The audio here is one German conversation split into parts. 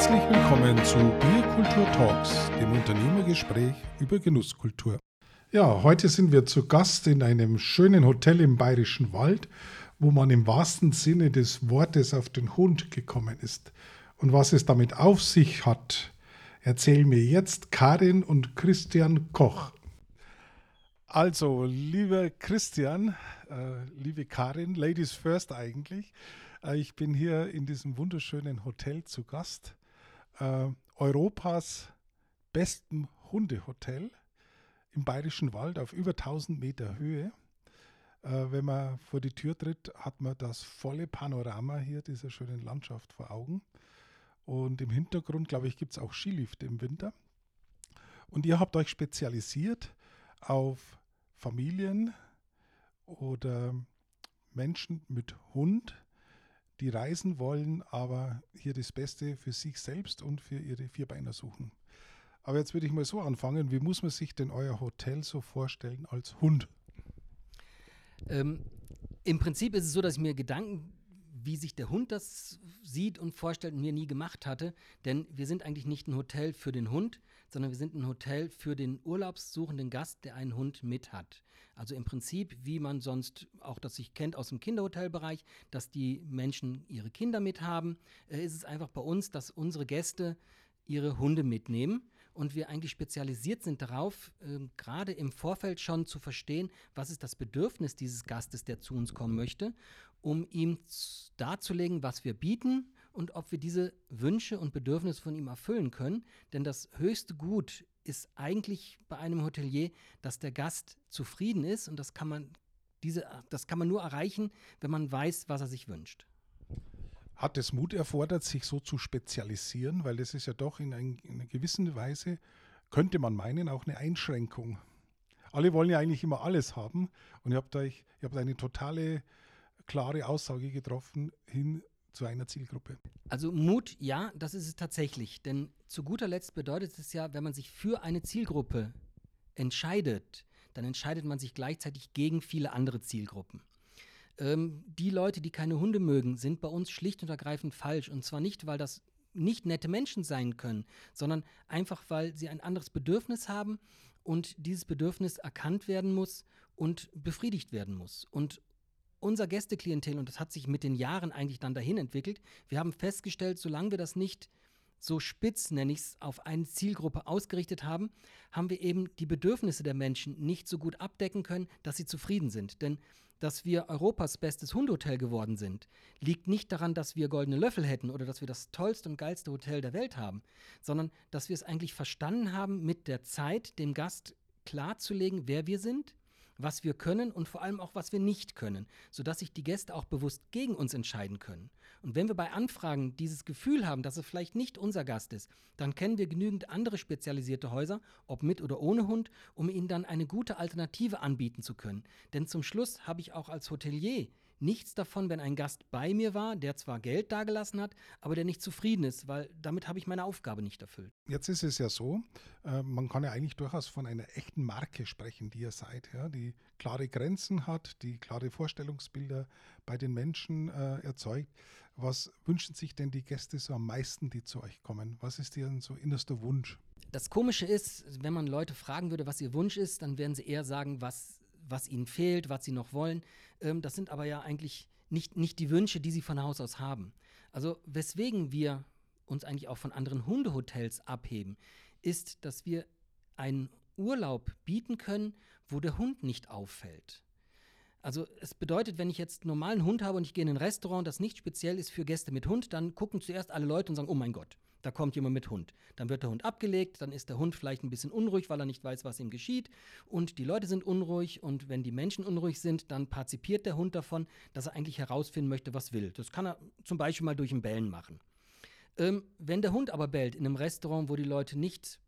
Herzlich willkommen zu Bierkultur Talks, dem Unternehmergespräch über Genusskultur. Ja, heute sind wir zu Gast in einem schönen Hotel im Bayerischen Wald, wo man im wahrsten Sinne des Wortes auf den Hund gekommen ist. Und was es damit auf sich hat, erzählen mir jetzt Karin und Christian Koch. Also, lieber Christian, äh, liebe Karin, Ladies First eigentlich. Äh, ich bin hier in diesem wunderschönen Hotel zu Gast. Äh, Europas besten Hundehotel im Bayerischen Wald auf über 1000 Meter Höhe. Äh, wenn man vor die Tür tritt, hat man das volle Panorama hier dieser schönen Landschaft vor Augen. Und im Hintergrund, glaube ich, gibt es auch Skilifte im Winter. Und ihr habt euch spezialisiert auf Familien oder Menschen mit Hund, die reisen wollen, aber hier das Beste für sich selbst und für ihre Vierbeiner suchen. Aber jetzt würde ich mal so anfangen, wie muss man sich denn euer Hotel so vorstellen als Hund? Ähm, Im Prinzip ist es so, dass ich mir Gedanken wie sich der Hund das sieht und vorstellt, mir nie gemacht hatte. Denn wir sind eigentlich nicht ein Hotel für den Hund, sondern wir sind ein Hotel für den urlaubssuchenden Gast, der einen Hund mit hat. Also im Prinzip, wie man sonst auch das sich kennt aus dem Kinderhotelbereich, dass die Menschen ihre Kinder mit haben, äh, ist es einfach bei uns, dass unsere Gäste ihre Hunde mitnehmen und wir eigentlich spezialisiert sind darauf, äh, gerade im Vorfeld schon zu verstehen, was ist das Bedürfnis dieses Gastes, der zu uns kommen möchte, um ihm darzulegen, was wir bieten und ob wir diese Wünsche und Bedürfnisse von ihm erfüllen können. Denn das höchste Gut ist eigentlich bei einem Hotelier, dass der Gast zufrieden ist und das kann man, diese, das kann man nur erreichen, wenn man weiß, was er sich wünscht. Hat es Mut erfordert, sich so zu spezialisieren? Weil das ist ja doch in, ein, in einer gewissen Weise, könnte man meinen, auch eine Einschränkung. Alle wollen ja eigentlich immer alles haben und ihr habt, euch, ihr habt eine totale, klare Aussage getroffen hin zu einer Zielgruppe. Also Mut, ja, das ist es tatsächlich. Denn zu guter Letzt bedeutet es ja, wenn man sich für eine Zielgruppe entscheidet, dann entscheidet man sich gleichzeitig gegen viele andere Zielgruppen. Ähm, die Leute, die keine Hunde mögen, sind bei uns schlicht und ergreifend falsch. Und zwar nicht, weil das nicht nette Menschen sein können, sondern einfach, weil sie ein anderes Bedürfnis haben und dieses Bedürfnis erkannt werden muss und befriedigt werden muss. Und unser Gästeklientel, und das hat sich mit den Jahren eigentlich dann dahin entwickelt, wir haben festgestellt, solange wir das nicht so spitz, nenne ich es, auf eine Zielgruppe ausgerichtet haben, haben wir eben die Bedürfnisse der Menschen nicht so gut abdecken können, dass sie zufrieden sind. Denn dass wir Europas bestes Hundehotel geworden sind, liegt nicht daran, dass wir goldene Löffel hätten oder dass wir das tollste und geilste Hotel der Welt haben, sondern dass wir es eigentlich verstanden haben, mit der Zeit dem Gast klarzulegen, wer wir sind, was wir können und vor allem auch, was wir nicht können, sodass sich die Gäste auch bewusst gegen uns entscheiden können. Und wenn wir bei Anfragen dieses Gefühl haben, dass es vielleicht nicht unser Gast ist, dann kennen wir genügend andere spezialisierte Häuser, ob mit oder ohne Hund, um ihnen dann eine gute Alternative anbieten zu können. Denn zum Schluss habe ich auch als Hotelier nichts davon, wenn ein Gast bei mir war, der zwar Geld dagelassen hat, aber der nicht zufrieden ist, weil damit habe ich meine Aufgabe nicht erfüllt. Jetzt ist es ja so, äh, man kann ja eigentlich durchaus von einer echten Marke sprechen, die ihr seid, ja, die klare Grenzen hat, die klare Vorstellungsbilder bei den Menschen äh, erzeugt. Was wünschen sich denn die Gäste so am meisten, die zu euch kommen? Was ist deren so innerster Wunsch? Das Komische ist, wenn man Leute fragen würde, was ihr Wunsch ist, dann werden sie eher sagen, was was ihnen fehlt, was sie noch wollen. Ähm, das sind aber ja eigentlich nicht, nicht die Wünsche, die sie von Haus aus haben. Also weswegen wir uns eigentlich auch von anderen Hundehotels abheben, ist, dass wir einen Urlaub bieten können, wo der Hund nicht auffällt. Also es bedeutet, wenn ich jetzt einen normalen Hund habe und ich gehe in ein Restaurant, das nicht speziell ist für Gäste mit Hund, dann gucken zuerst alle Leute und sagen, oh mein Gott, da kommt jemand mit Hund. Dann wird der Hund abgelegt, dann ist der Hund vielleicht ein bisschen unruhig, weil er nicht weiß, was ihm geschieht. Und die Leute sind unruhig und wenn die Menschen unruhig sind, dann partizipiert der Hund davon, dass er eigentlich herausfinden möchte, was will. Das kann er zum Beispiel mal durch ein Bellen machen. Ähm, wenn der Hund aber bellt in einem Restaurant, wo die Leute nicht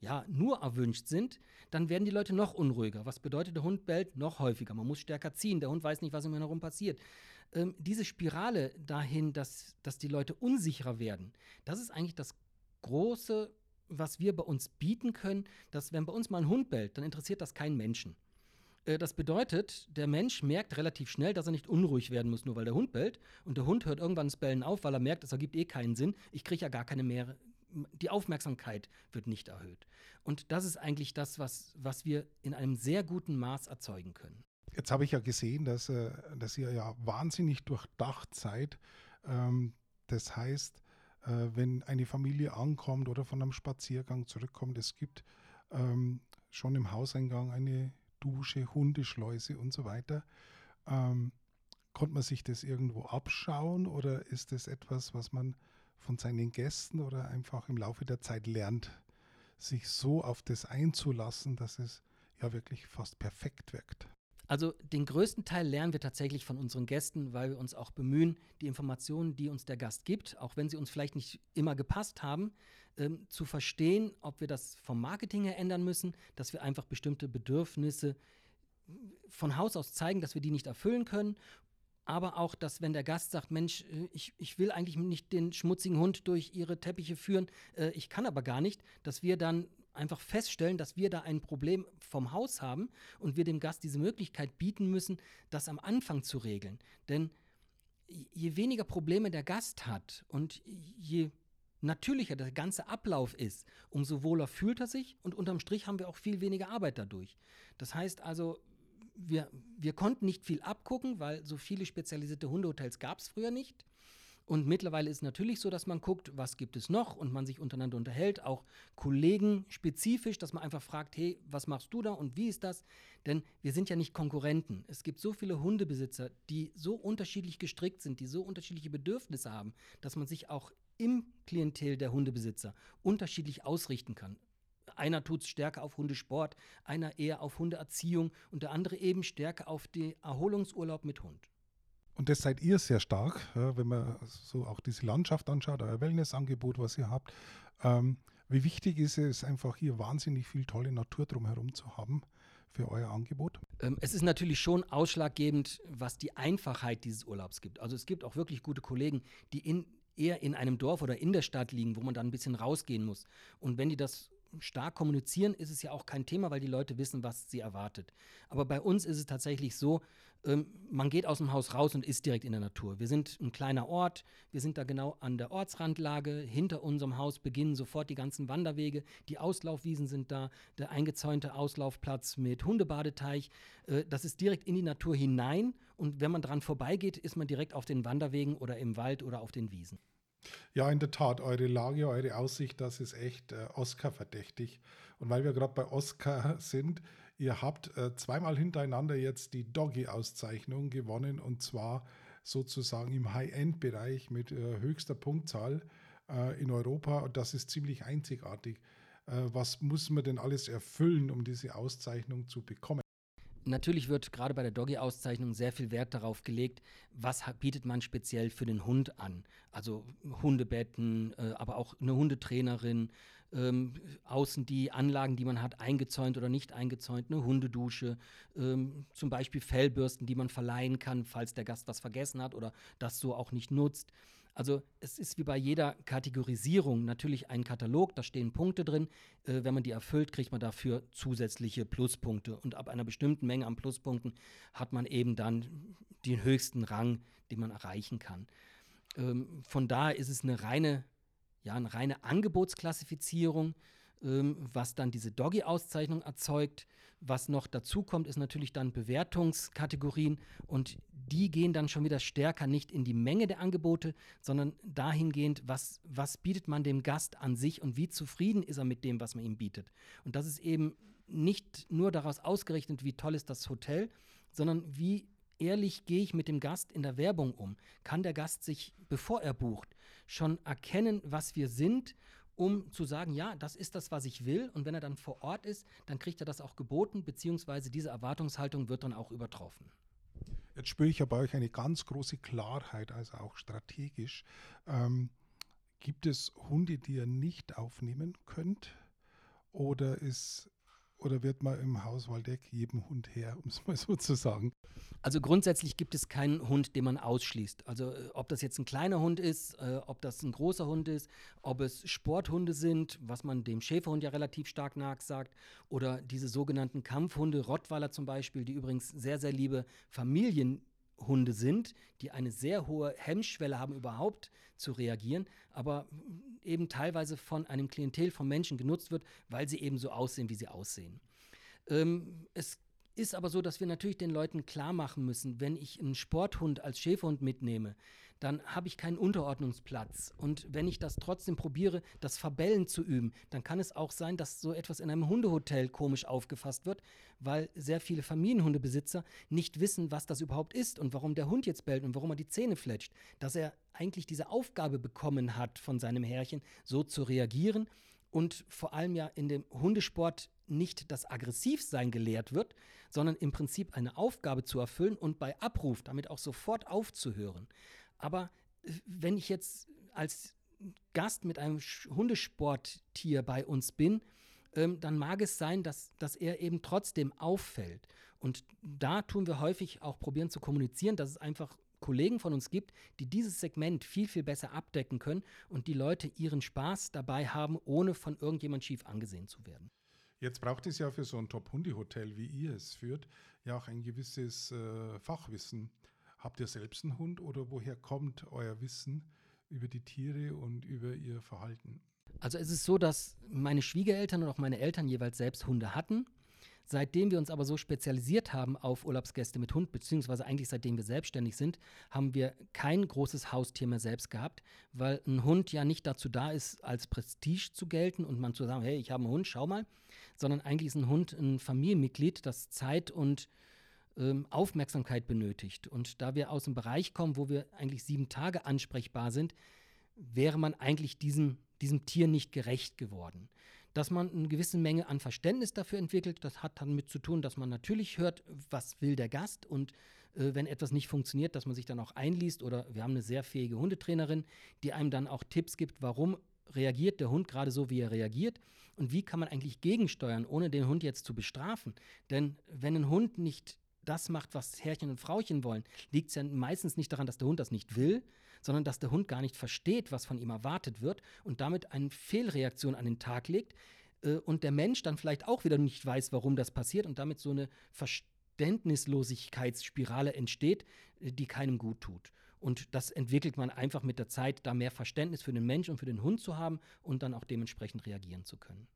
ja, nur erwünscht sind, dann werden die Leute noch unruhiger. Was bedeutet, der Hund bellt noch häufiger. Man muss stärker ziehen. Der Hund weiß nicht, was um ihn herum passiert ähm, diese Spirale dahin, dass, dass die Leute unsicherer werden, das ist eigentlich das Große, was wir bei uns bieten können, dass wenn bei uns mal ein Hund bellt, dann interessiert das keinen Menschen. Äh, das bedeutet, der Mensch merkt relativ schnell, dass er nicht unruhig werden muss, nur weil der Hund bellt. Und der Hund hört irgendwann das Bellen auf, weil er merkt, es ergibt eh keinen Sinn. Ich kriege ja gar keine mehr. Die Aufmerksamkeit wird nicht erhöht. Und das ist eigentlich das, was, was wir in einem sehr guten Maß erzeugen können. Jetzt habe ich ja gesehen, dass, äh, dass ihr ja wahnsinnig durchdacht seid. Ähm, das heißt, äh, wenn eine Familie ankommt oder von einem Spaziergang zurückkommt, es gibt ähm, schon im Hauseingang eine Dusche, Hundeschleuse und so weiter. Ähm, konnte man sich das irgendwo abschauen oder ist das etwas, was man von seinen Gästen oder einfach im Laufe der Zeit lernt, sich so auf das einzulassen, dass es ja wirklich fast perfekt wirkt? Also den größten Teil lernen wir tatsächlich von unseren Gästen, weil wir uns auch bemühen, die Informationen, die uns der Gast gibt, auch wenn sie uns vielleicht nicht immer gepasst haben, ähm, zu verstehen, ob wir das vom Marketing her ändern müssen, dass wir einfach bestimmte Bedürfnisse von Haus aus zeigen, dass wir die nicht erfüllen können. Aber auch, dass wenn der Gast sagt, Mensch, äh, ich, ich will eigentlich nicht den schmutzigen Hund durch ihre Teppiche führen, äh, ich kann aber gar nicht, dass wir dann einfach feststellen, dass wir da ein Problem vom Haus haben und wir dem Gast diese Möglichkeit bieten müssen, das am Anfang zu regeln. Denn je weniger Probleme der Gast hat und je natürlicher der ganze Ablauf ist, umso wohler fühlt er sich und unterm Strich haben wir auch viel weniger Arbeit dadurch. Das heißt also, wir, wir konnten nicht viel abgucken, weil so viele spezialisierte Hundehotels gab es früher nicht. Und mittlerweile ist es natürlich so, dass man guckt, was gibt es noch und man sich untereinander unterhält, auch Kollegen spezifisch, dass man einfach fragt, hey, was machst du da und wie ist das? Denn wir sind ja nicht Konkurrenten. Es gibt so viele Hundebesitzer, die so unterschiedlich gestrickt sind, die so unterschiedliche Bedürfnisse haben, dass man sich auch im Klientel der Hundebesitzer unterschiedlich ausrichten kann. Einer tut es stärker auf Hundesport, einer eher auf Hundeerziehung und der andere eben stärker auf den Erholungsurlaub mit Hund. Und das seid ihr sehr stark, wenn man so auch diese Landschaft anschaut, euer Wellnessangebot, was ihr habt. Ähm, wie wichtig ist es einfach hier wahnsinnig viel tolle Natur drumherum zu haben für euer Angebot? Ähm, es ist natürlich schon ausschlaggebend, was die Einfachheit dieses Urlaubs gibt. Also es gibt auch wirklich gute Kollegen, die in, eher in einem Dorf oder in der Stadt liegen, wo man dann ein bisschen rausgehen muss. Und wenn die das stark kommunizieren, ist es ja auch kein Thema, weil die Leute wissen, was sie erwartet. Aber bei uns ist es tatsächlich so, ähm, man geht aus dem Haus raus und ist direkt in der Natur. Wir sind ein kleiner Ort, wir sind da genau an der Ortsrandlage. Hinter unserem Haus beginnen sofort die ganzen Wanderwege. Die Auslaufwiesen sind da, der eingezäunte Auslaufplatz mit Hundebadeteich. Äh, das ist direkt in die Natur hinein. Und wenn man dran vorbeigeht, ist man direkt auf den Wanderwegen oder im Wald oder auf den Wiesen. Ja, in der Tat, eure Lage, eure Aussicht, das ist echt äh, Oscar-verdächtig. Und weil wir gerade bei Oscar sind, ihr habt äh, zweimal hintereinander jetzt die Doggy-Auszeichnung gewonnen und zwar sozusagen im High-End-Bereich mit äh, höchster Punktzahl äh, in Europa und das ist ziemlich einzigartig. Äh, was muss man denn alles erfüllen, um diese Auszeichnung zu bekommen? Natürlich wird gerade bei der Doggy-Auszeichnung sehr viel Wert darauf gelegt, was bietet man speziell für den Hund an. Also Hundebetten, äh, aber auch eine Hundetrainerin, ähm, außen die Anlagen, die man hat, eingezäunt oder nicht eingezäunt, eine Hundedusche, ähm, zum Beispiel Fellbürsten, die man verleihen kann, falls der Gast was vergessen hat oder das so auch nicht nutzt. Also es ist wie bei jeder Kategorisierung natürlich ein Katalog, da stehen Punkte drin. Äh, wenn man die erfüllt, kriegt man dafür zusätzliche Pluspunkte. Und ab einer bestimmten Menge an Pluspunkten hat man eben dann den höchsten Rang, den man erreichen kann. Ähm, von daher ist es eine reine, ja, eine reine Angebotsklassifizierung was dann diese Doggy-Auszeichnung erzeugt. Was noch dazu kommt, ist natürlich dann Bewertungskategorien und die gehen dann schon wieder stärker nicht in die Menge der Angebote, sondern dahingehend, was, was bietet man dem Gast an sich und wie zufrieden ist er mit dem, was man ihm bietet. Und das ist eben nicht nur daraus ausgerechnet, wie toll ist das Hotel, sondern wie ehrlich gehe ich mit dem Gast in der Werbung um? Kann der Gast sich, bevor er bucht, schon erkennen, was wir sind um zu sagen, ja, das ist das, was ich will. Und wenn er dann vor Ort ist, dann kriegt er das auch geboten, beziehungsweise diese Erwartungshaltung wird dann auch übertroffen. Jetzt spüre ich ja bei euch eine ganz große Klarheit, also auch strategisch. Ähm, gibt es Hunde, die ihr nicht aufnehmen könnt? Oder ist oder wird man im Haus Waldeck jedem Hund her, um es mal so zu sagen? Also grundsätzlich gibt es keinen Hund, den man ausschließt. Also äh, ob das jetzt ein kleiner Hund ist, äh, ob das ein großer Hund ist, ob es Sporthunde sind, was man dem Schäferhund ja relativ stark nachsagt, oder diese sogenannten Kampfhunde, Rottweiler zum Beispiel, die übrigens sehr, sehr liebe Familien Hunde sind, die eine sehr hohe Hemmschwelle haben, überhaupt zu reagieren, aber eben teilweise von einem Klientel von Menschen genutzt wird, weil sie eben so aussehen, wie sie aussehen. Ähm, es ist aber so, dass wir natürlich den Leuten klar machen müssen, wenn ich einen Sporthund als Schäferhund mitnehme, dann habe ich keinen Unterordnungsplatz. Und wenn ich das trotzdem probiere, das Verbellen zu üben, dann kann es auch sein, dass so etwas in einem Hundehotel komisch aufgefasst wird, weil sehr viele Familienhundebesitzer nicht wissen, was das überhaupt ist und warum der Hund jetzt bellt und warum er die Zähne fletscht. Dass er eigentlich diese Aufgabe bekommen hat von seinem Herrchen, so zu reagieren und vor allem ja in dem Hundesport nicht das Aggressivsein gelehrt wird, sondern im Prinzip eine Aufgabe zu erfüllen und bei Abruf damit auch sofort aufzuhören. Aber äh, wenn ich jetzt als Gast mit einem Hundesporttier bei uns bin, ähm, dann mag es sein, dass, dass er eben trotzdem auffällt. Und da tun wir häufig auch probieren zu kommunizieren, dass es einfach Kollegen von uns gibt, die dieses Segment viel, viel besser abdecken können und die Leute ihren Spaß dabei haben, ohne von irgendjemand schief angesehen zu werden. Jetzt braucht es ja für so ein Top-Hundi-Hotel, wie ihr es führt, ja auch ein gewisses äh, Fachwissen. Habt ihr selbst einen Hund oder woher kommt euer Wissen über die Tiere und über ihr Verhalten? Also es ist so, dass meine Schwiegereltern und auch meine Eltern jeweils selbst Hunde hatten Seitdem wir uns aber so spezialisiert haben auf Urlaubsgäste mit Hund, beziehungsweise eigentlich seitdem wir selbstständig sind, haben wir kein großes Haustier mehr selbst gehabt, weil ein Hund ja nicht dazu da ist, als Prestige zu gelten und man zu sagen, hey, ich habe einen Hund, schau mal, sondern eigentlich ist ein Hund ein Familienmitglied, das Zeit und ähm, Aufmerksamkeit benötigt. Und da wir aus dem Bereich kommen, wo wir eigentlich sieben Tage ansprechbar sind, wäre man eigentlich diesem, diesem Tier nicht gerecht geworden dass man eine gewisse Menge an Verständnis dafür entwickelt. Das hat damit zu tun, dass man natürlich hört, was will der Gast und äh, wenn etwas nicht funktioniert, dass man sich dann auch einliest oder wir haben eine sehr fähige Hundetrainerin, die einem dann auch Tipps gibt, warum reagiert der Hund gerade so, wie er reagiert und wie kann man eigentlich gegensteuern, ohne den Hund jetzt zu bestrafen. Denn wenn ein Hund nicht das macht, was Herrchen und Frauchen wollen, liegt es ja meistens nicht daran, dass der Hund das nicht will, sondern dass der Hund gar nicht versteht, was von ihm erwartet wird und damit eine Fehlreaktion an den Tag legt äh, und der Mensch dann vielleicht auch wieder nicht weiß, warum das passiert und damit so eine Verständnislosigkeitsspirale entsteht, äh, die keinem gut tut. Und das entwickelt man einfach mit der Zeit, da mehr Verständnis für den Mensch und für den Hund zu haben und dann auch dementsprechend reagieren zu können.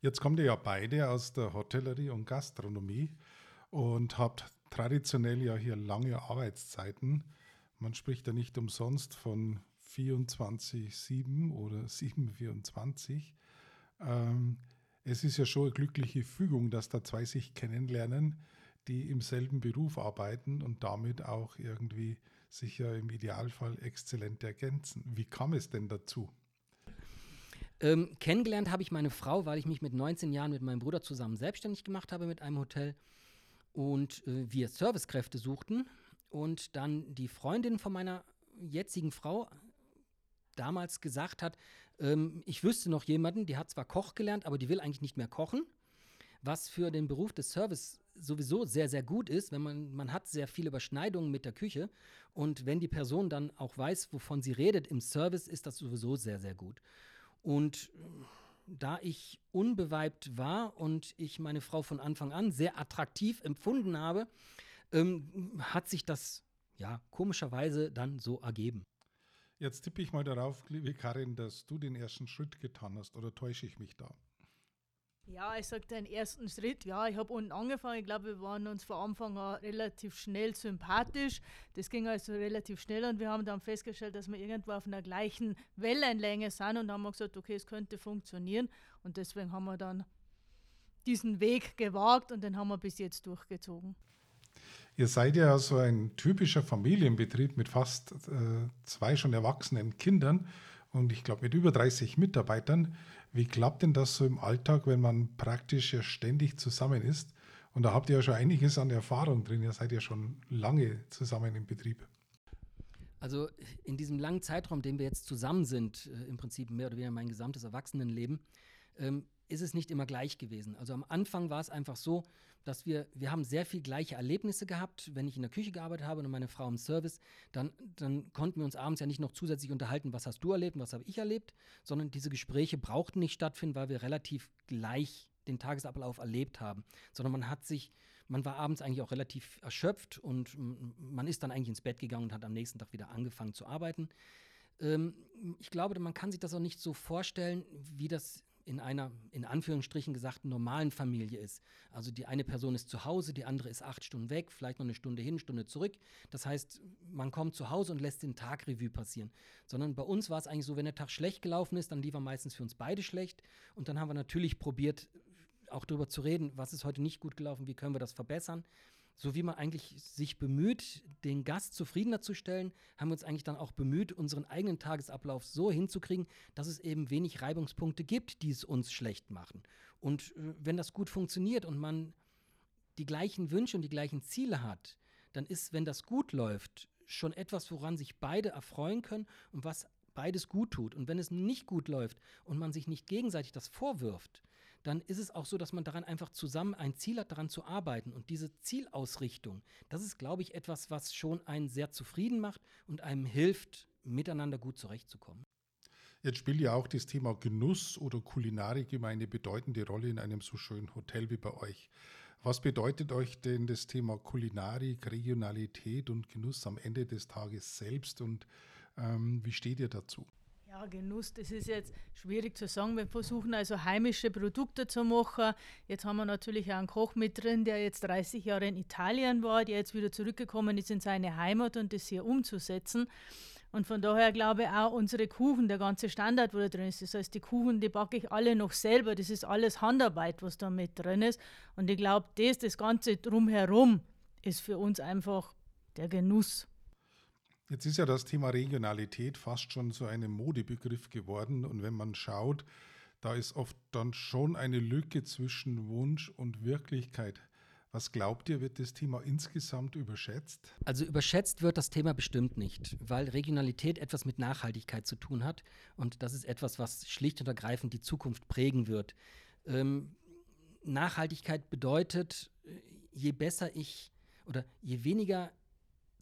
Jetzt kommt ihr ja beide aus der Hotellerie und Gastronomie und habt traditionell ja hier lange Arbeitszeiten. Man spricht ja nicht umsonst von 24-7 oder 7-24. Ähm, es ist ja schon eine glückliche Fügung, dass da zwei sich kennenlernen, die im selben Beruf arbeiten und damit auch irgendwie sich ja im Idealfall exzellent ergänzen. Wie kam es denn dazu? Ähm, kennengelernt habe ich meine Frau, weil ich mich mit 19 Jahren mit meinem Bruder zusammen selbstständig gemacht habe mit einem Hotel und äh, wir Servicekräfte suchten und dann die Freundin von meiner jetzigen Frau damals gesagt hat, ähm, ich wüsste noch jemanden, die hat zwar Koch gelernt, aber die will eigentlich nicht mehr kochen, was für den Beruf des Service sowieso sehr, sehr gut ist, wenn man, man hat sehr viele Überschneidungen mit der Küche und wenn die Person dann auch weiß, wovon sie redet im Service, ist das sowieso sehr, sehr gut. Und da ich unbeweibt war und ich meine Frau von Anfang an sehr attraktiv empfunden habe, ähm, hat sich das ja komischerweise dann so ergeben. Jetzt tippe ich mal darauf, liebe Karin, dass du den ersten Schritt getan hast oder täusche ich mich da? Ja, ich sage den ersten Schritt. Ja, ich habe unten angefangen. Ich glaube, wir waren uns von Anfang an relativ schnell sympathisch. Das ging also relativ schnell und wir haben dann festgestellt, dass wir irgendwo auf einer gleichen Wellenlänge sind und haben gesagt, okay, es könnte funktionieren. Und deswegen haben wir dann diesen Weg gewagt und den haben wir bis jetzt durchgezogen. Ihr seid ja so ein typischer Familienbetrieb mit fast äh, zwei schon erwachsenen Kindern und ich glaube mit über 30 Mitarbeitern. Wie klappt denn das so im Alltag, wenn man praktisch ja ständig zusammen ist? Und da habt ihr ja schon einiges an Erfahrung drin. Ihr seid ja schon lange zusammen im Betrieb. Also in diesem langen Zeitraum, den wir jetzt zusammen sind, äh, im Prinzip mehr oder weniger mein gesamtes Erwachsenenleben, ähm, ist es nicht immer gleich gewesen. Also am Anfang war es einfach so, dass wir, wir haben sehr viel gleiche Erlebnisse gehabt. Wenn ich in der Küche gearbeitet habe und meine Frau im Service, dann, dann konnten wir uns abends ja nicht noch zusätzlich unterhalten, was hast du erlebt und was habe ich erlebt, sondern diese Gespräche brauchten nicht stattfinden, weil wir relativ gleich den Tagesablauf erlebt haben, sondern man hat sich, man war abends eigentlich auch relativ erschöpft und man ist dann eigentlich ins Bett gegangen und hat am nächsten Tag wieder angefangen zu arbeiten. Ähm, ich glaube, man kann sich das auch nicht so vorstellen, wie das in einer, in Anführungsstrichen gesagt, normalen Familie ist. Also die eine Person ist zu Hause, die andere ist acht Stunden weg, vielleicht noch eine Stunde hin, Stunde zurück. Das heißt, man kommt zu Hause und lässt den Tag Revue passieren. Sondern bei uns war es eigentlich so, wenn der Tag schlecht gelaufen ist, dann lief er meistens für uns beide schlecht. Und dann haben wir natürlich probiert, auch darüber zu reden, was ist heute nicht gut gelaufen, wie können wir das verbessern so wie man eigentlich sich bemüht, den Gast zufriedener zu stellen, haben wir uns eigentlich dann auch bemüht, unseren eigenen Tagesablauf so hinzukriegen, dass es eben wenig Reibungspunkte gibt, die es uns schlecht machen. Und äh, wenn das gut funktioniert und man die gleichen Wünsche und die gleichen Ziele hat, dann ist, wenn das gut läuft, schon etwas, woran sich beide erfreuen können und was beides gut tut. Und wenn es nicht gut läuft und man sich nicht gegenseitig das vorwirft, dann ist es auch so, dass man daran einfach zusammen ein Ziel hat, daran zu arbeiten. Und diese Zielausrichtung, das ist, glaube ich, etwas, was schon einen sehr zufrieden macht und einem hilft, miteinander gut zurechtzukommen. Jetzt spielt ja auch das Thema Genuss oder Kulinarik immer eine bedeutende Rolle in einem so schönen Hotel wie bei euch. Was bedeutet euch denn das Thema Kulinarik, Regionalität und Genuss am Ende des Tages selbst und ähm, wie steht ihr dazu? Ja, Genuss, das ist jetzt schwierig zu sagen. Wir versuchen also heimische Produkte zu machen. Jetzt haben wir natürlich auch einen Koch mit drin, der jetzt 30 Jahre in Italien war, der jetzt wieder zurückgekommen ist in seine Heimat und das hier umzusetzen. Und von daher glaube ich auch unsere Kuchen, der ganze Standard, wo da drin ist. Das heißt, die Kuchen, die backe ich alle noch selber. Das ist alles Handarbeit, was da mit drin ist. Und ich glaube, das, das Ganze drumherum ist für uns einfach der Genuss. Jetzt ist ja das Thema Regionalität fast schon so ein Modebegriff geworden. Und wenn man schaut, da ist oft dann schon eine Lücke zwischen Wunsch und Wirklichkeit. Was glaubt ihr, wird das Thema insgesamt überschätzt? Also überschätzt wird das Thema bestimmt nicht, weil Regionalität etwas mit Nachhaltigkeit zu tun hat. Und das ist etwas, was schlicht und ergreifend die Zukunft prägen wird. Ähm, Nachhaltigkeit bedeutet, je besser ich oder je weniger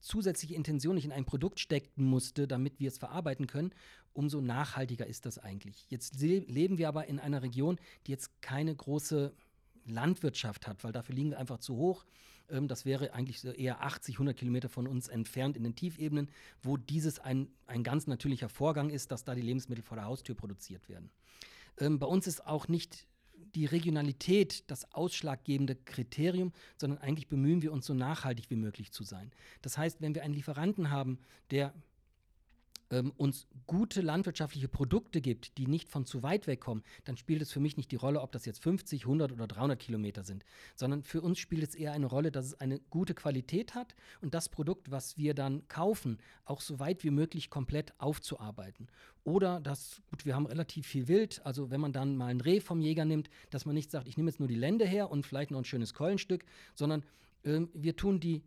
zusätzliche Intention ich in ein Produkt stecken musste, damit wir es verarbeiten können, umso nachhaltiger ist das eigentlich. Jetzt leben wir aber in einer Region, die jetzt keine große Landwirtschaft hat, weil dafür liegen wir einfach zu hoch. Ähm, das wäre eigentlich eher 80, 100 Kilometer von uns entfernt in den Tiefebenen, wo dieses ein, ein ganz natürlicher Vorgang ist, dass da die Lebensmittel vor der Haustür produziert werden. Ähm, bei uns ist auch nicht die Regionalität das ausschlaggebende Kriterium, sondern eigentlich bemühen wir uns so nachhaltig wie möglich zu sein. Das heißt, wenn wir einen Lieferanten haben, der ähm, uns gute landwirtschaftliche Produkte gibt, die nicht von zu weit weg kommen, dann spielt es für mich nicht die Rolle, ob das jetzt 50, 100 oder 300 Kilometer sind, sondern für uns spielt es eher eine Rolle, dass es eine gute Qualität hat und das Produkt, was wir dann kaufen, auch so weit wie möglich komplett aufzuarbeiten. Oder dass, gut, wir haben relativ viel Wild, also wenn man dann mal ein Reh vom Jäger nimmt, dass man nicht sagt, ich nehme jetzt nur die Lende her und vielleicht noch ein schönes Keulenstück, sondern ähm, wir tun die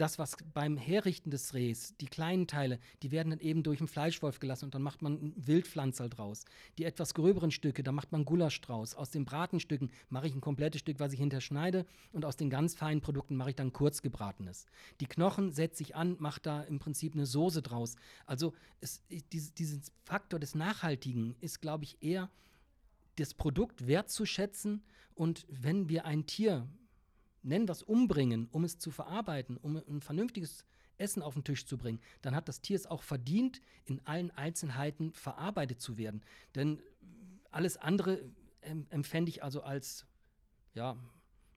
das, was beim Herrichten des Rehs, die kleinen Teile, die werden dann eben durch einen Fleischwolf gelassen und dann macht man ein Wildpflanzerl draus. Die etwas gröberen Stücke, da macht man Gulasch draus. Aus den Bratenstücken mache ich ein komplettes Stück, was ich hinterschneide und aus den ganz feinen Produkten mache ich dann kurz gebratenes. Die Knochen setze ich an, mache da im Prinzip eine Soße draus. Also es, diesen Faktor des Nachhaltigen ist, glaube ich, eher das Produkt wertzuschätzen und wenn wir ein Tier nennen es umbringen, um es zu verarbeiten, um ein vernünftiges Essen auf den Tisch zu bringen, dann hat das Tier es auch verdient, in allen Einzelheiten verarbeitet zu werden. Denn alles andere ähm, empfände ich also als, ja,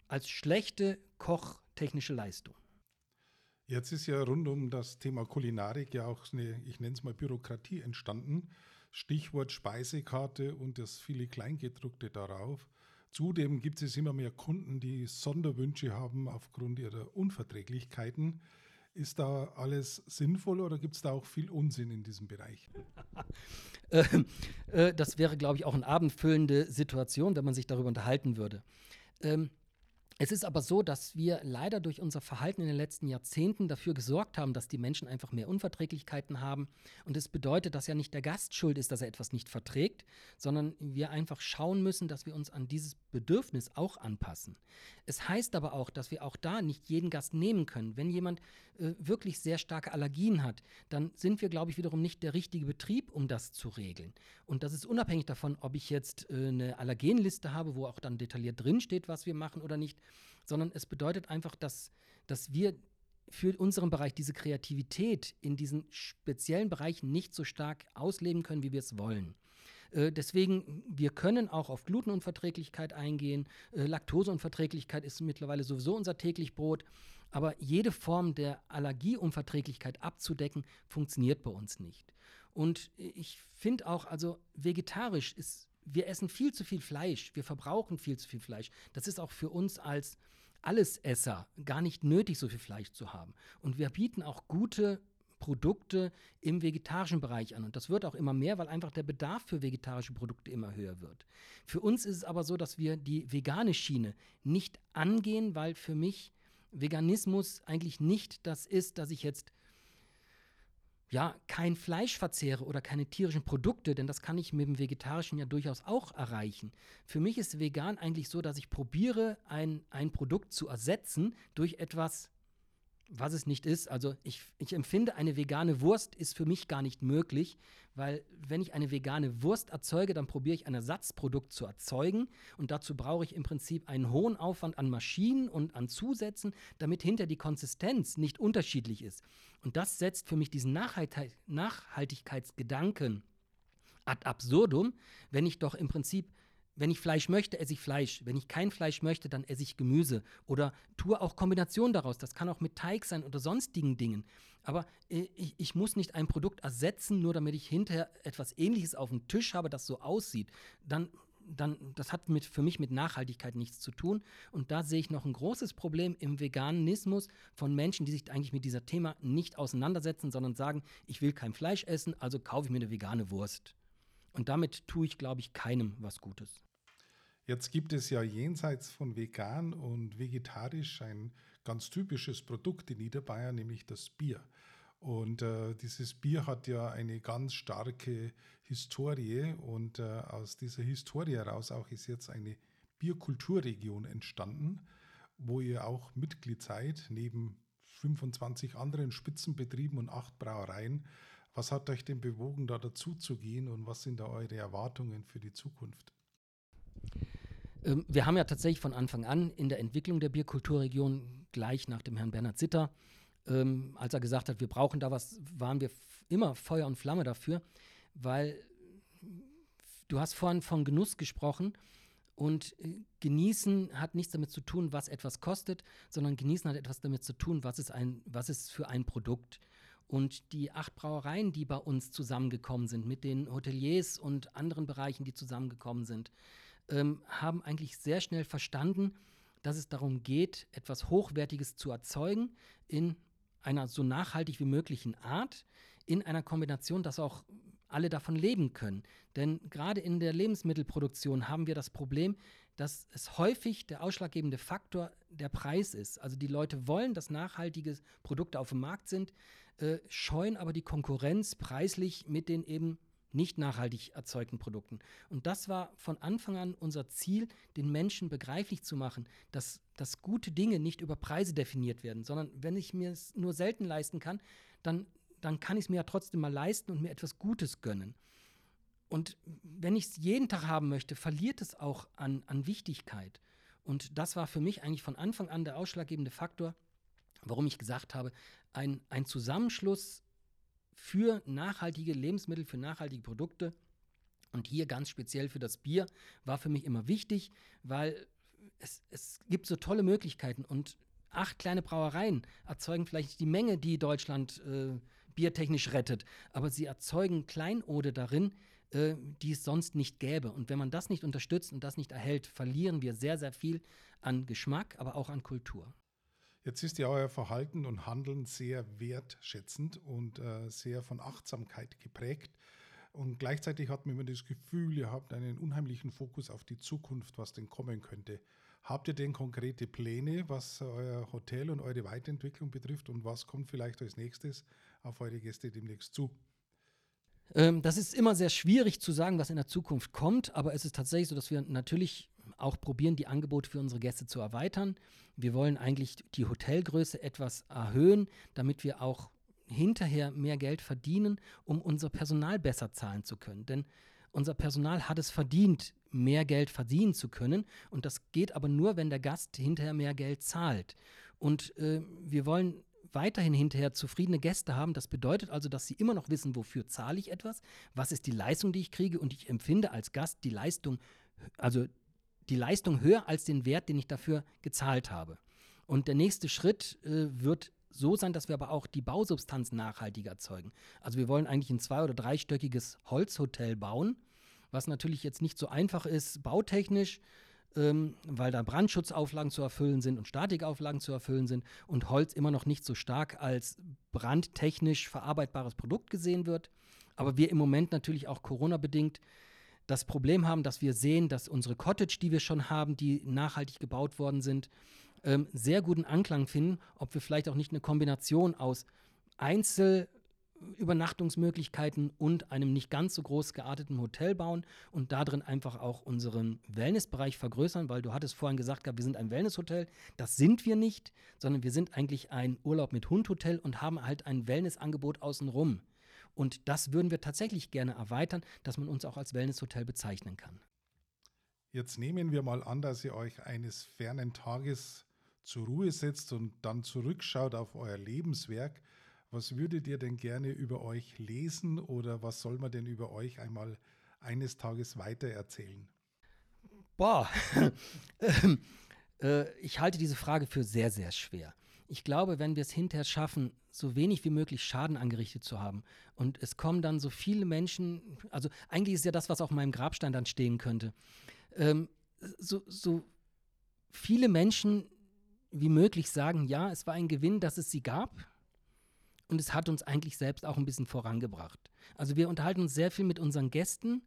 als schlechte kochtechnische Leistung. Jetzt ist ja rund um das Thema Kulinarik ja auch eine, ich nenne es mal Bürokratie entstanden. Stichwort Speisekarte und das viele Kleingedruckte darauf. Zudem gibt es immer mehr Kunden, die Sonderwünsche haben aufgrund ihrer Unverträglichkeiten. Ist da alles sinnvoll oder gibt es da auch viel Unsinn in diesem Bereich? ähm, äh, das wäre, glaube ich, auch eine abendfüllende Situation, wenn man sich darüber unterhalten würde. Ähm, Es ist aber so, dass wir leider durch unser Verhalten in den letzten Jahrzehnten dafür gesorgt haben, dass die Menschen einfach mehr Unverträglichkeiten haben. Und es das bedeutet, dass ja nicht der Gast schuld ist, dass er etwas nicht verträgt, sondern wir einfach schauen müssen, dass wir uns an dieses Bedürfnis auch anpassen. Es heißt aber auch, dass wir auch da nicht jeden Gast nehmen können. Wenn jemand äh, wirklich sehr starke Allergien hat, dann sind wir, glaube ich, wiederum nicht der richtige Betrieb, um das zu regeln. Und das ist unabhängig davon, ob ich jetzt äh, eine Allergenliste habe, wo auch dann detailliert drinsteht, was wir machen oder nicht, sondern es bedeutet einfach, dass, dass wir für unseren Bereich diese Kreativität in diesen speziellen Bereichen nicht so stark ausleben können, wie wir es wollen. Äh, deswegen, wir können auch auf Glutenunverträglichkeit eingehen. Äh, Laktoseunverträglichkeit ist mittlerweile sowieso unser täglich Brot. Aber jede Form der Allergieunverträglichkeit abzudecken, funktioniert bei uns nicht. Und ich finde auch, also vegetarisch ist, wir essen viel zu viel Fleisch, wir verbrauchen viel zu viel Fleisch. Das ist auch für uns als Allesesser gar nicht nötig, so viel Fleisch zu haben. Und wir bieten auch gute Produkte im vegetarischen Bereich an. Und das wird auch immer mehr, weil einfach der Bedarf für vegetarische Produkte immer höher wird. Für uns ist es aber so, dass wir die vegane Schiene nicht angehen, weil für mich Veganismus eigentlich nicht das ist, dass ich jetzt ja kein Fleisch verzehre oder keine tierischen Produkte, denn das kann ich mit dem Vegetarischen ja durchaus auch erreichen. Für mich ist vegan eigentlich so, dass ich probiere, ein, ein Produkt zu ersetzen durch etwas was es nicht ist. Also ich, ich empfinde, eine vegane Wurst ist für mich gar nicht möglich, weil wenn ich eine vegane Wurst erzeuge, dann probiere ich ein Ersatzprodukt zu erzeugen und dazu brauche ich im Prinzip einen hohen Aufwand an Maschinen und an Zusätzen, damit hinter die Konsistenz nicht unterschiedlich ist. Und das setzt für mich diesen Nachhaltigkeitsgedanken ad absurdum, wenn ich doch im Prinzip wenn ich Fleisch möchte, esse ich Fleisch. Wenn ich kein Fleisch möchte, dann esse ich Gemüse. Oder tue auch Kombinationen daraus. Das kann auch mit Teig sein oder sonstigen Dingen. Aber äh, ich, ich, muss nicht ein Produkt ersetzen, nur damit ich hinterher etwas Ähnliches auf dem Tisch habe, das so aussieht. Dann, dann das hat mit, für mich mit Nachhaltigkeit nichts zu tun. Und da sehe ich noch ein großes Problem im Veganismus von Menschen, die sich eigentlich mit dieser Thema nicht auseinandersetzen, sondern sagen, ich will kein Fleisch essen, also kaufe ich mir eine vegane Wurst. Und damit tue ich, glaube ich, keinem was Gutes. Jetzt gibt es ja jenseits von vegan und vegetarisch ein ganz typisches Produkt in Niederbayern, nämlich das Bier. Und äh, dieses Bier hat ja eine ganz starke Historie und äh, aus dieser Historie heraus auch ist jetzt eine Bierkulturregion entstanden, wo ihr auch Mitglied seid, neben 25 anderen Spitzenbetrieben und acht Brauereien. Was hat euch denn bewogen, da dazu zu gehen und was sind da eure Erwartungen für die Zukunft? Ähm, wir haben ja tatsächlich von Anfang an in der Entwicklung der Bierkulturregion gleich nach dem Herrn Bernhard Zitter, ähm, als er gesagt hat, wir brauchen da was, waren wir immer Feuer und Flamme dafür, weil du hast vorhin von Genuss gesprochen und äh, genießen hat nichts damit zu tun, was etwas kostet, sondern genießen hat etwas damit zu tun, was ist, ein, was ist für ein Produkt. Und die acht Brauereien, die bei uns zusammengekommen sind, mit den Hoteliers und anderen Bereichen, die zusammengekommen sind, ähm, haben eigentlich sehr schnell verstanden, dass es darum geht, etwas Hochwertiges zu erzeugen in einer so nachhaltig wie möglichen Art, in einer Kombination, dass auch alle davon leben können. Denn gerade in der Lebensmittelproduktion haben wir das Problem, dass es häufig der ausschlaggebende Faktor der Preis ist. Also die Leute wollen, dass nachhaltige Produkte auf dem Markt sind, äh, scheuen aber die Konkurrenz preislich mit den eben nicht nachhaltig erzeugten Produkten. Und das war von Anfang an unser Ziel, den Menschen begreiflich zu machen, dass, dass gute Dinge nicht über Preise definiert werden, sondern wenn ich mir es nur selten leisten kann, dann, dann kann ich es mir ja trotzdem mal leisten und mir etwas Gutes gönnen. Und wenn ich es jeden Tag haben möchte, verliert es auch an, an Wichtigkeit. Und das war für mich eigentlich von Anfang an der ausschlaggebende Faktor, warum ich gesagt habe, ein, ein Zusammenschluss für nachhaltige Lebensmittel, für nachhaltige Produkte und hier ganz speziell für das Bier war für mich immer wichtig, weil es, es gibt so tolle Möglichkeiten und acht kleine Brauereien erzeugen vielleicht die Menge, die Deutschland äh, biertechnisch rettet, aber sie erzeugen Kleinode darin, äh, die es sonst nicht gäbe. Und wenn man das nicht unterstützt und das nicht erhält, verlieren wir sehr, sehr viel an Geschmack, aber auch an Kultur. Jetzt ist ja euer Verhalten und Handeln sehr wertschätzend und äh, sehr von Achtsamkeit geprägt. Und gleichzeitig hat man immer das Gefühl, ihr habt einen unheimlichen Fokus auf die Zukunft, was denn kommen könnte. Habt ihr denn konkrete Pläne, was euer Hotel und eure Weiterentwicklung betrifft und was kommt vielleicht als nächstes auf eure Gäste demnächst zu? Ähm, das ist immer sehr schwierig zu sagen, was in der Zukunft kommt, aber es ist tatsächlich so, dass wir natürlich auch probieren, die Angebote für unsere Gäste zu erweitern. Wir wollen eigentlich die Hotelgröße etwas erhöhen, damit wir auch hinterher mehr Geld verdienen, um unser Personal besser zahlen zu können. Denn unser Personal hat es verdient, mehr Geld verdienen zu können. Und das geht aber nur, wenn der Gast hinterher mehr Geld zahlt. Und äh, wir wollen weiterhin hinterher zufriedene Gäste haben. Das bedeutet also, dass sie immer noch wissen, wofür zahle ich etwas, was ist die Leistung, die ich kriege und ich empfinde als Gast die Leistung, also die Leistung höher als den Wert, den ich dafür gezahlt habe. Und der nächste Schritt äh, wird so sein, dass wir aber auch die Bausubstanz nachhaltig erzeugen. Also wir wollen eigentlich ein zwei- oder dreistöckiges Holzhotel bauen, was natürlich jetzt nicht so einfach ist, bautechnisch, ähm, weil da Brandschutzauflagen zu erfüllen sind und Statikauflagen zu erfüllen sind und Holz immer noch nicht so stark als brandtechnisch verarbeitbares Produkt gesehen wird. Aber wir im Moment natürlich auch Corona-bedingt das Problem haben, dass wir sehen, dass unsere Cottage, die wir schon haben, die nachhaltig gebaut worden sind, ähm, sehr guten Anklang finden, ob wir vielleicht auch nicht eine Kombination aus Einzelübernachtungsmöglichkeiten und einem nicht ganz so groß gearteten Hotel bauen und darin einfach auch unseren Wellnessbereich vergrößern, weil du hattest vorhin gesagt, wir sind ein Wellnesshotel. Das sind wir nicht, sondern wir sind eigentlich ein Urlaub mit Hund-Hotel und haben halt ein Wellnessangebot außenrum. Und das würden wir tatsächlich gerne erweitern, dass man uns auch als Wellnesshotel bezeichnen kann. Jetzt nehmen wir mal an, dass ihr euch eines fernen Tages zur Ruhe setzt und dann zurückschaut auf euer Lebenswerk, was würdet ihr denn gerne über euch lesen oder was soll man denn über euch einmal eines Tages weiter erzählen? Boah, äh, ich halte diese Frage für sehr, sehr schwer. Ich glaube, wenn wir es hinterher schaffen, so wenig wie möglich Schaden angerichtet zu haben und es kommen dann so viele Menschen, also eigentlich ist ja das, was auf meinem Grabstein dann stehen könnte, ähm, so, so viele Menschen wie möglich sagen, ja, es war ein Gewinn, dass es sie gab. Und es hat uns eigentlich selbst auch ein bisschen vorangebracht. Also wir unterhalten uns sehr viel mit unseren Gästen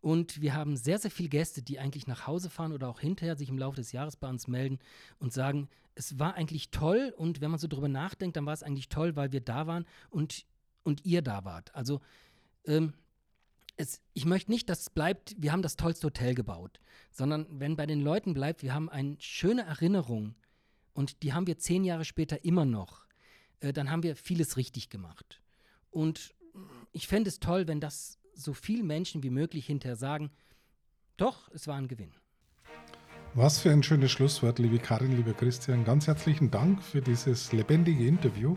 und wir haben sehr, sehr viele Gäste, die eigentlich nach Hause fahren oder auch hinterher sich im Laufe des Jahres bei uns melden und sagen, es war eigentlich toll und wenn man so drüber nachdenkt, dann war es eigentlich toll, weil wir da waren und, und ihr da wart. Also ähm, es, ich möchte nicht, dass es bleibt, wir haben das tollste Hotel gebaut, sondern wenn bei den Leuten bleibt, wir haben eine schöne Erinnerung und die haben wir zehn Jahre später immer noch, äh, dann haben wir vieles richtig gemacht. Und ich fände es toll, wenn das so viele Menschen wie möglich hinterher sagen, doch, es war ein Gewinn. Was für ein schönes Schlusswort, liebe Karin, lieber Christian. Ganz herzlichen Dank für dieses lebendige Interview.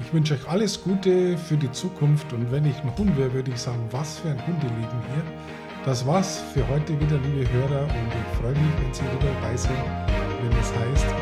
Ich wünsche euch alles Gute für die Zukunft und wenn ich ein Hund wäre, würde ich sagen, was für ein Hundeleben hier. Das war's für heute wieder, liebe Hörer, und ich freue mich, wenn Sie wieder dabei sind